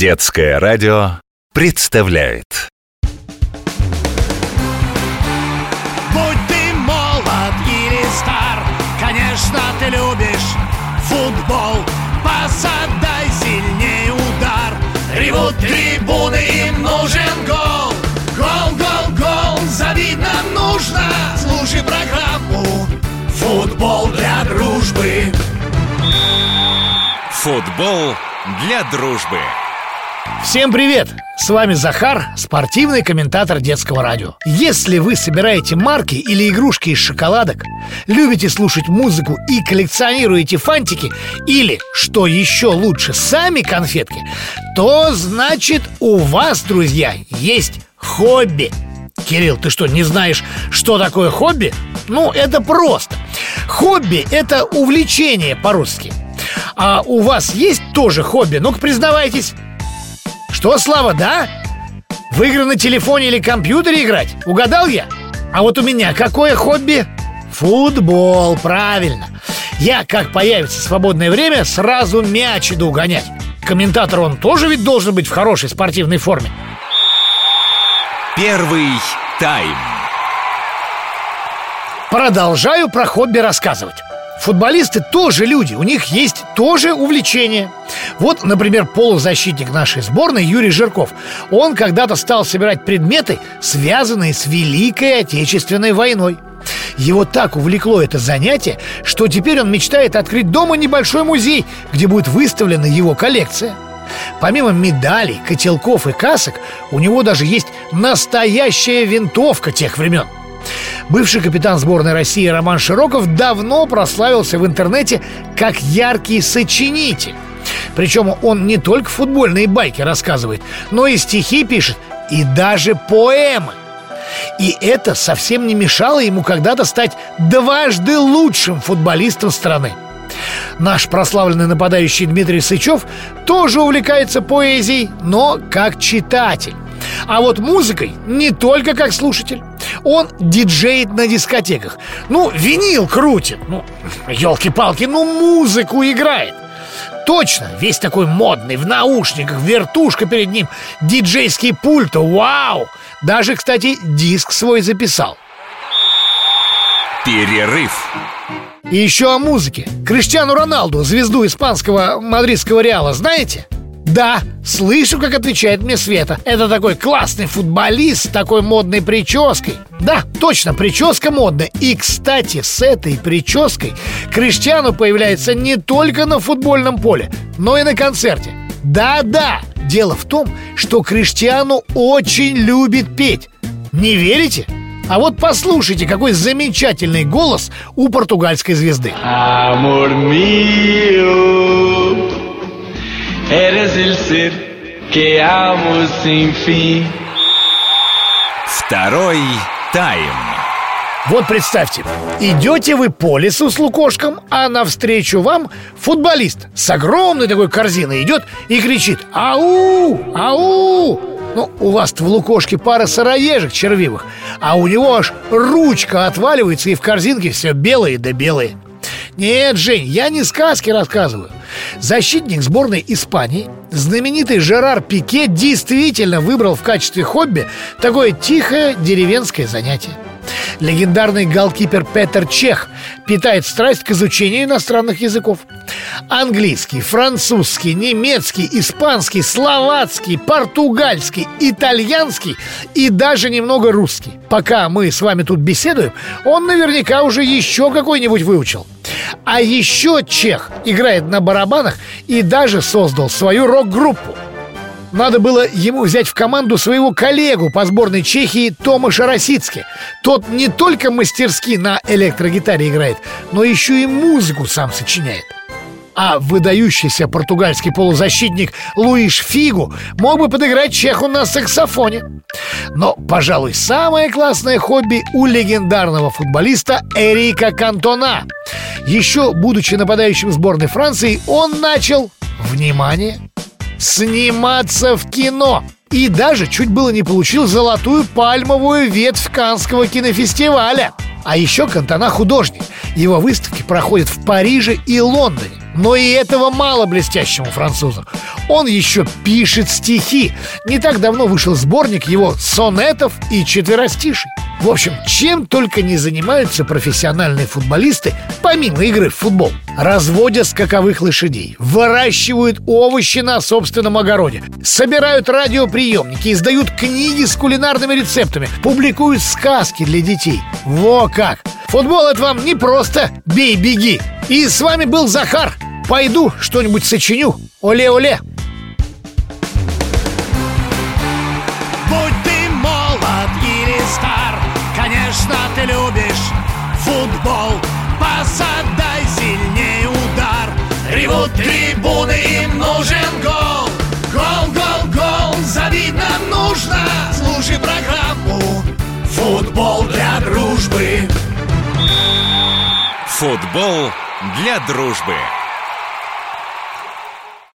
Детское радио представляет Будь ты молод или стар, конечно, ты любишь футбол. Посадай сильнее удар, ревут трибуны, им нужен гол. Гол, гол, гол, забить нам нужно. Слушай программу «Футбол для дружбы». Футбол для дружбы. Всем привет! С вами Захар, спортивный комментатор детского радио. Если вы собираете марки или игрушки из шоколадок, любите слушать музыку и коллекционируете фантики, или, что еще лучше, сами конфетки, то значит у вас, друзья, есть хобби. Кирилл, ты что, не знаешь, что такое хобби? Ну, это просто. Хобби – это увлечение по-русски. А у вас есть тоже хобби? Ну-ка, признавайтесь. Что, Слава, да? В игры на телефоне или компьютере играть? Угадал я? А вот у меня какое хобби? Футбол, правильно Я, как появится свободное время, сразу мяч иду гонять Комментатор он тоже ведь должен быть в хорошей спортивной форме Первый тайм. Продолжаю про хобби рассказывать Футболисты тоже люди, у них есть тоже увлечения Вот, например, полузащитник нашей сборной Юрий Жирков. Он когда-то стал собирать предметы, связанные с Великой Отечественной войной. Его так увлекло это занятие, что теперь он мечтает открыть дома небольшой музей, где будет выставлена его коллекция. Помимо медалей, котелков и касок, у него даже есть настоящая винтовка тех времен – Бывший капитан сборной России Роман Широков давно прославился в интернете как яркий сочинитель. Причем он не только футбольные байки рассказывает, но и стихи пишет, и даже поэмы. И это совсем не мешало ему когда-то стать дважды лучшим футболистом страны. Наш прославленный нападающий Дмитрий Сычев тоже увлекается поэзией, но как читатель. А вот музыкой не только как слушатель. Он диджеет на дискотеках. Ну, винил крутит. Ну, елки-палки, ну музыку играет. Точно, весь такой модный, в наушниках, вертушка перед ним, диджейский пульт, вау! Даже, кстати, диск свой записал. Перерыв. И еще о музыке. Криштиану Роналду, звезду испанского мадридского Реала, знаете? Да, слышу, как отвечает мне Света. Это такой классный футболист с такой модной прической. Да, точно, прическа модная. И, кстати, с этой прической Криштиану появляется не только на футбольном поле Но и на концерте. Да-да, дело в том, что Криштиану очень любит петь. Не верите? А вот послушайте, какой замечательный голос у португальской звезды. Amor mío, eres el ser que amo sin fin. Второй тайм. Вот представьте, идете вы по лесу с лукошком, а навстречу вам футболист с огромной такой корзиной идет и кричит «Ау! Ау!» Ну, у вас в лукошке пара сыроежек червивых, а у него аж ручка отваливается и в корзинке все белые да белые. Нет, Жень, я не сказки рассказываю. Защитник сборной Испании, знаменитый Жерар Пике, действительно выбрал в качестве хобби такое тихое деревенское занятие. Легендарный голкипер Петер Чех питает страсть к изучению иностранных языков. Английский, французский, немецкий, испанский, словацкий, португальский, итальянский и даже немного русский. Пока мы с вами тут беседуем, он наверняка уже еще какой-нибудь выучил. А еще Чех играет на барабанах и даже создал свою рок-группу. Надо было ему взять в команду своего коллегу по сборной Чехии Томаша Росицки. Тот не только мастерски на электрогитаре играет, но еще и музыку сам сочиняет. А выдающийся португальский полузащитник Луиш Фигу мог бы подыграть чеху на саксофоне. Но, пожалуй, самое классное хобби у легендарного футболиста Эрика Кантона. Еще будучи нападающим сборной Франции, он начал, внимание, сниматься в кино. И даже чуть было не получил золотую пальмовую ветвь Канского кинофестиваля. А еще Кантона художник. Его выставки проходят в Париже и Лондоне. Но и этого мало блестящему французу. Он еще пишет стихи. Не так давно вышел сборник его сонетов и четверостишей. В общем, чем только не занимаются профессиональные футболисты, помимо игры в футбол. Разводят скаковых лошадей, выращивают овощи на собственном огороде, собирают радиоприемники, издают книги с кулинарными рецептами, публикуют сказки для детей. Во как! Футбол это вам не просто бей-беги. И с вами был Захар. Пойду что-нибудь сочиню. Оле-оле. Ты любишь футбол. Посадай сильнее удар. Ревут трибуны, им нужен гол. Гол, гол, гол, завидно нужно. Слушай программу «Футбол для дружбы». Футбол для дружбы.